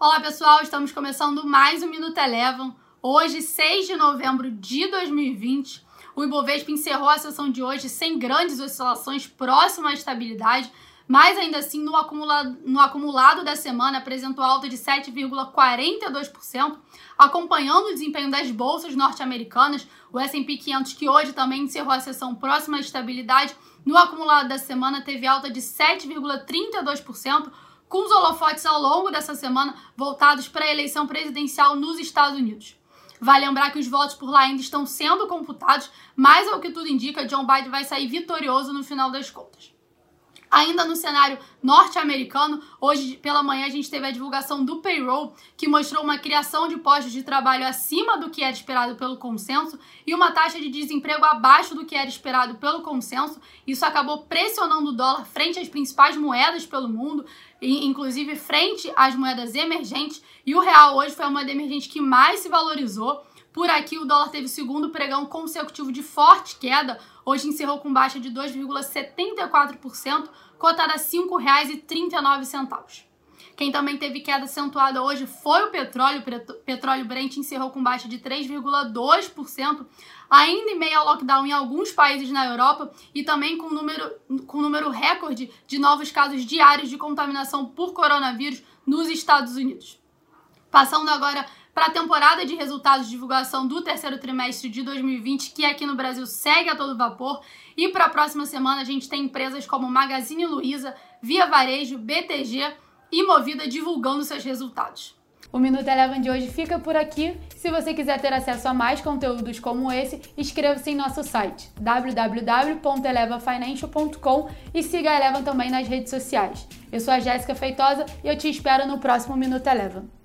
Olá pessoal, estamos começando mais um Minuto Eleven. Hoje, 6 de novembro de 2020, o Ibovespa encerrou a sessão de hoje sem grandes oscilações, próximo à estabilidade, mas ainda assim no acumulado, no acumulado da semana apresentou alta de 7,42%, acompanhando o desempenho das bolsas norte-americanas. O S&P 500, que hoje também encerrou a sessão próxima à estabilidade, no acumulado da semana teve alta de 7,32%, com os holofotes ao longo dessa semana voltados para a eleição presidencial nos Estados Unidos. Vale lembrar que os votos por lá ainda estão sendo computados, mas ao que tudo indica, John Biden vai sair vitorioso no final das contas. Ainda no cenário norte-americano, hoje pela manhã a gente teve a divulgação do payroll, que mostrou uma criação de postos de trabalho acima do que era esperado pelo consenso e uma taxa de desemprego abaixo do que era esperado pelo consenso. Isso acabou pressionando o dólar frente às principais moedas pelo mundo, inclusive frente às moedas emergentes. E o real hoje foi a moeda emergente que mais se valorizou. Por aqui, o dólar teve o segundo pregão consecutivo de forte queda. Hoje encerrou com baixa de 2,74%, cotada a R$ 5,39. Quem também teve queda acentuada hoje foi o petróleo. O petróleo Brent encerrou com baixa de 3,2%, ainda em meio ao lockdown em alguns países na Europa e também com número, com número recorde de novos casos diários de contaminação por coronavírus nos Estados Unidos. Passando agora para a temporada de resultados de divulgação do terceiro trimestre de 2020, que aqui no Brasil segue a todo vapor. E para a próxima semana a gente tem empresas como Magazine Luiza, Via Varejo, BTG e Movida divulgando seus resultados. O Minuto Eleven de hoje fica por aqui. Se você quiser ter acesso a mais conteúdos como esse, inscreva-se em nosso site www.elevafinancial.com e siga a Eleven também nas redes sociais. Eu sou a Jéssica Feitosa e eu te espero no próximo Minuto Eleven.